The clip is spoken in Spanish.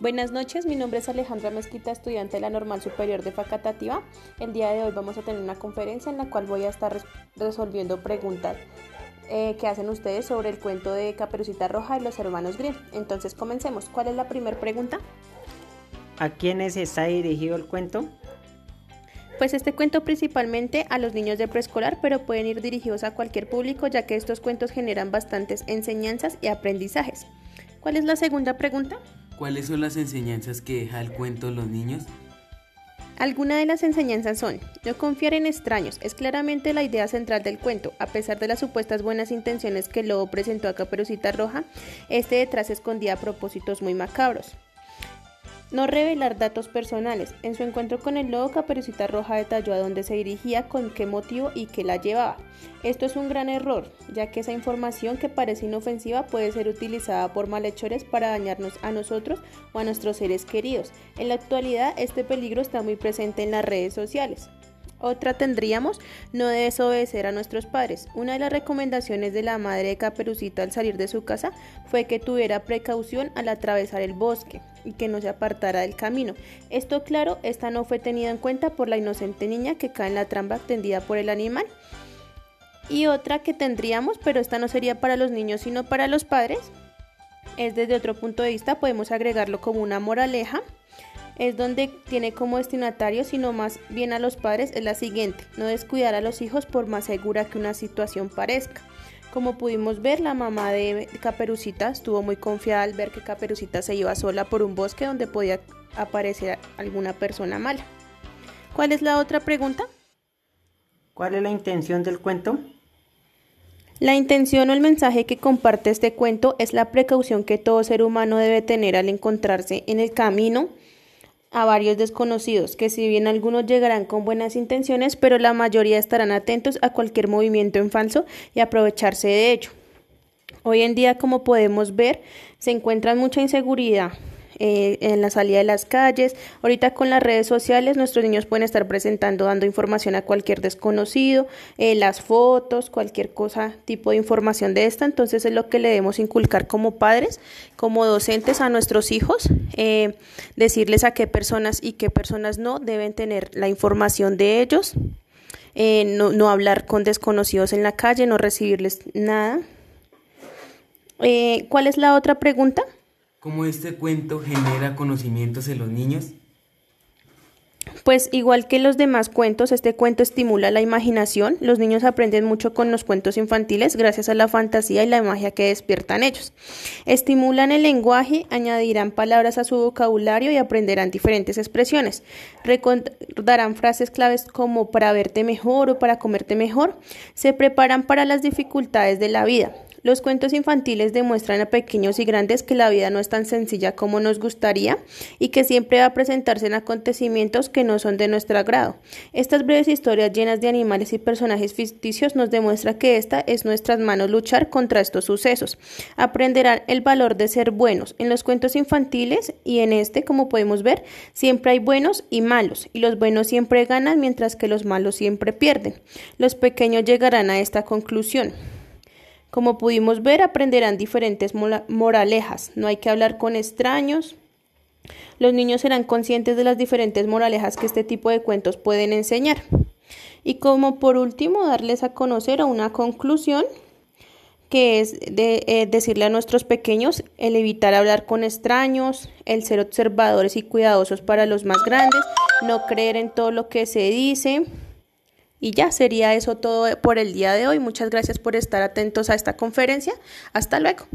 Buenas noches, mi nombre es Alejandra Mezquita, estudiante de la Normal Superior de Facatativa. El día de hoy vamos a tener una conferencia en la cual voy a estar resolviendo preguntas eh, que hacen ustedes sobre el cuento de Caperucita Roja y los hermanos Grimm. Entonces comencemos. ¿Cuál es la primera pregunta? ¿A quiénes está dirigido el cuento? Pues este cuento principalmente a los niños de preescolar, pero pueden ir dirigidos a cualquier público ya que estos cuentos generan bastantes enseñanzas y aprendizajes. ¿Cuál es la segunda pregunta? ¿Cuáles son las enseñanzas que deja el cuento los niños? Algunas de las enseñanzas son, no confiar en extraños, es claramente la idea central del cuento, a pesar de las supuestas buenas intenciones que el lobo presentó a Caperucita Roja, este detrás escondía propósitos muy macabros. No revelar datos personales. En su encuentro con el lobo, Caperucita Roja detalló a dónde se dirigía, con qué motivo y qué la llevaba. Esto es un gran error, ya que esa información que parece inofensiva puede ser utilizada por malhechores para dañarnos a nosotros o a nuestros seres queridos. En la actualidad, este peligro está muy presente en las redes sociales. Otra tendríamos, no desobedecer a nuestros padres. Una de las recomendaciones de la madre de Caperucita al salir de su casa fue que tuviera precaución al atravesar el bosque y que no se apartara del camino. Esto claro, esta no fue tenida en cuenta por la inocente niña que cae en la trampa tendida por el animal. Y otra que tendríamos, pero esta no sería para los niños sino para los padres, es desde otro punto de vista, podemos agregarlo como una moraleja es donde tiene como destinatario, sino más bien a los padres, es la siguiente, no descuidar a los hijos por más segura que una situación parezca. Como pudimos ver, la mamá de Caperucita estuvo muy confiada al ver que Caperucita se iba sola por un bosque donde podía aparecer alguna persona mala. ¿Cuál es la otra pregunta? ¿Cuál es la intención del cuento? La intención o el mensaje que comparte este cuento es la precaución que todo ser humano debe tener al encontrarse en el camino a varios desconocidos, que si bien algunos llegarán con buenas intenciones, pero la mayoría estarán atentos a cualquier movimiento en falso y aprovecharse de ello. Hoy en día, como podemos ver, se encuentra mucha inseguridad eh, en la salida de las calles. Ahorita con las redes sociales nuestros niños pueden estar presentando, dando información a cualquier desconocido, eh, las fotos, cualquier cosa, tipo de información de esta. Entonces es lo que le debemos inculcar como padres, como docentes a nuestros hijos, eh, decirles a qué personas y qué personas no deben tener la información de ellos. no, no hablar con desconocidos en la calle, no recibirles nada. ¿Cuál es la otra pregunta? ¿Cómo este cuento genera conocimientos en los niños? Pues igual que los demás cuentos, este cuento estimula la imaginación. Los niños aprenden mucho con los cuentos infantiles gracias a la fantasía y la magia que despiertan ellos. Estimulan el lenguaje, añadirán palabras a su vocabulario y aprenderán diferentes expresiones. Recordarán frases claves como para verte mejor o para comerte mejor. Se preparan para las dificultades de la vida. Los cuentos infantiles demuestran a pequeños y grandes que la vida no es tan sencilla como nos gustaría y que siempre va a presentarse en acontecimientos que no son de nuestro agrado. Estas breves historias llenas de animales y personajes ficticios nos demuestran que esta es nuestras manos luchar contra estos sucesos. Aprenderán el valor de ser buenos. En los cuentos infantiles y en este, como podemos ver, siempre hay buenos y malos, y los buenos siempre ganan mientras que los malos siempre pierden. Los pequeños llegarán a esta conclusión. Como pudimos ver, aprenderán diferentes moralejas. No hay que hablar con extraños. Los niños serán conscientes de las diferentes moralejas que este tipo de cuentos pueden enseñar. Y como por último, darles a conocer una conclusión que es de, eh, decirle a nuestros pequeños el evitar hablar con extraños, el ser observadores y cuidadosos para los más grandes, no creer en todo lo que se dice, y ya sería eso todo por el día de hoy. Muchas gracias por estar atentos a esta conferencia. Hasta luego.